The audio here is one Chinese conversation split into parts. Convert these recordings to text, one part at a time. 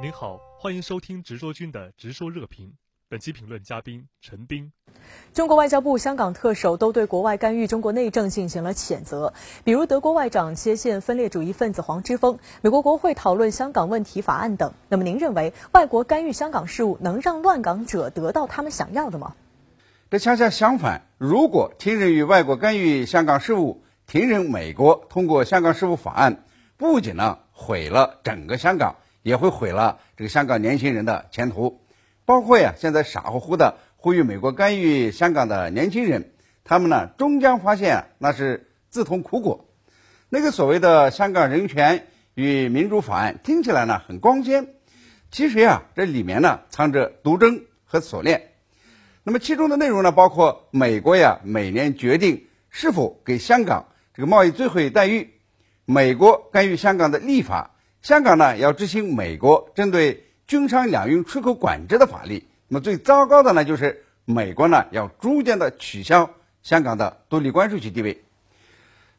您好，欢迎收听直说君的直说热评。本期评论嘉宾陈斌。中国外交部、香港特首都对国外干预中国内政进行了谴责，比如德国外长接见分裂主义分子黄之锋，美国国会讨论香港问题法案等。那么，您认为外国干预香港事务能让乱港者得到他们想要的吗？这恰恰相反，如果听任于外国干预香港事务，听任美国通过香港事务法案，不仅呢毁了整个香港。也会毁了这个香港年轻人的前途，包括呀，现在傻乎乎的呼吁美国干预香港的年轻人，他们呢终将发现那是自讨苦果。那个所谓的香港人权与民主法案听起来呢很光鲜，其实呀这里面呢藏着毒针和锁链。那么其中的内容呢包括美国呀每年决定是否给香港这个贸易最惠待遇，美国干预香港的立法。香港呢要执行美国针对军商两运出口管制的法律，那么最糟糕的呢就是美国呢要逐渐的取消香港的独立关税区地位。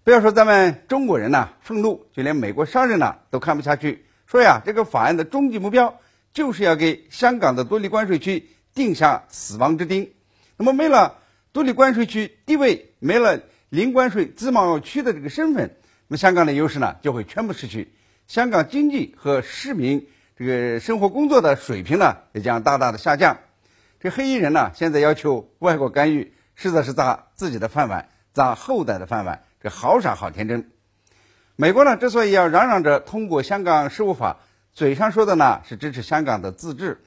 不要说咱们中国人呢愤怒，就连美国商人呢都看不下去，说呀这个法案的终极目标就是要给香港的独立关税区定下死亡之钉。那么没了独立关税区地位，没了零关税自贸区的这个身份，那么香港的优势呢就会全部失去。香港经济和市民这个生活工作的水平呢，也将大大的下降。这黑衣人呢，现在要求外国干预，实在是砸自己的饭碗，砸后代的饭碗，这好傻好天真。美国呢，之所以要嚷嚷着通过香港事务法，嘴上说的呢是支持香港的自治，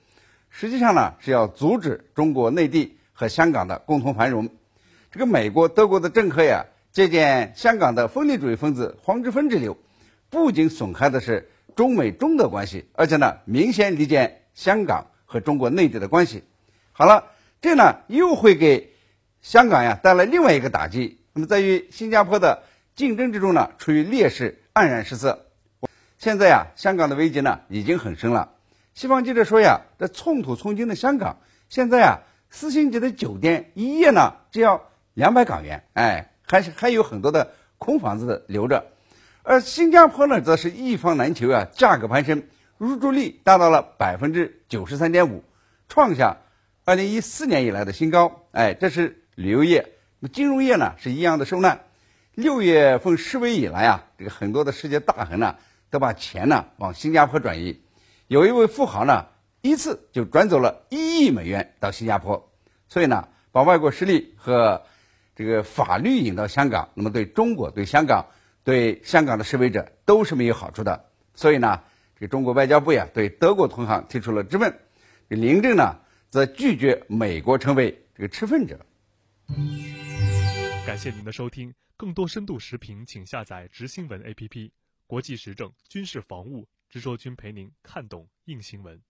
实际上呢是要阻止中国内地和香港的共同繁荣。这个美国、德国的政客呀，借鉴香港的分离主义分子黄之锋之流。不仅损害的是中美中德关系，而且呢，明显离间香港和中国内地的关系。好了，这呢又会给香港呀带来另外一个打击。那么，在与新加坡的竞争之中呢，处于劣势，黯然失色。现在呀，香港的危机呢已经很深了。西方记者说呀，这寸土寸金的香港，现在呀，四星级的酒店一夜呢只要两百港元，哎，还是还有很多的空房子留着。而新加坡呢，则是一房难求啊，价格攀升，入住率达到了百分之九十三点五，创下二零一四年以来的新高。哎，这是旅游业，那金融业呢是一样的受难。六月份示威以来啊，这个很多的世界大亨呢都把钱呢往新加坡转移，有一位富豪呢一次就转走了一亿美元到新加坡。所以呢，把外国势力和这个法律引到香港，那么对中国对香港。对香港的示威者都是没有好处的，所以呢，这个中国外交部呀对德国同行提出了质问，这林郑呢则拒绝美国成为这个持份者。感谢您的收听，更多深度视频请下载直新闻 APP，国际时政、军事防务，直说君陪您看懂硬新闻。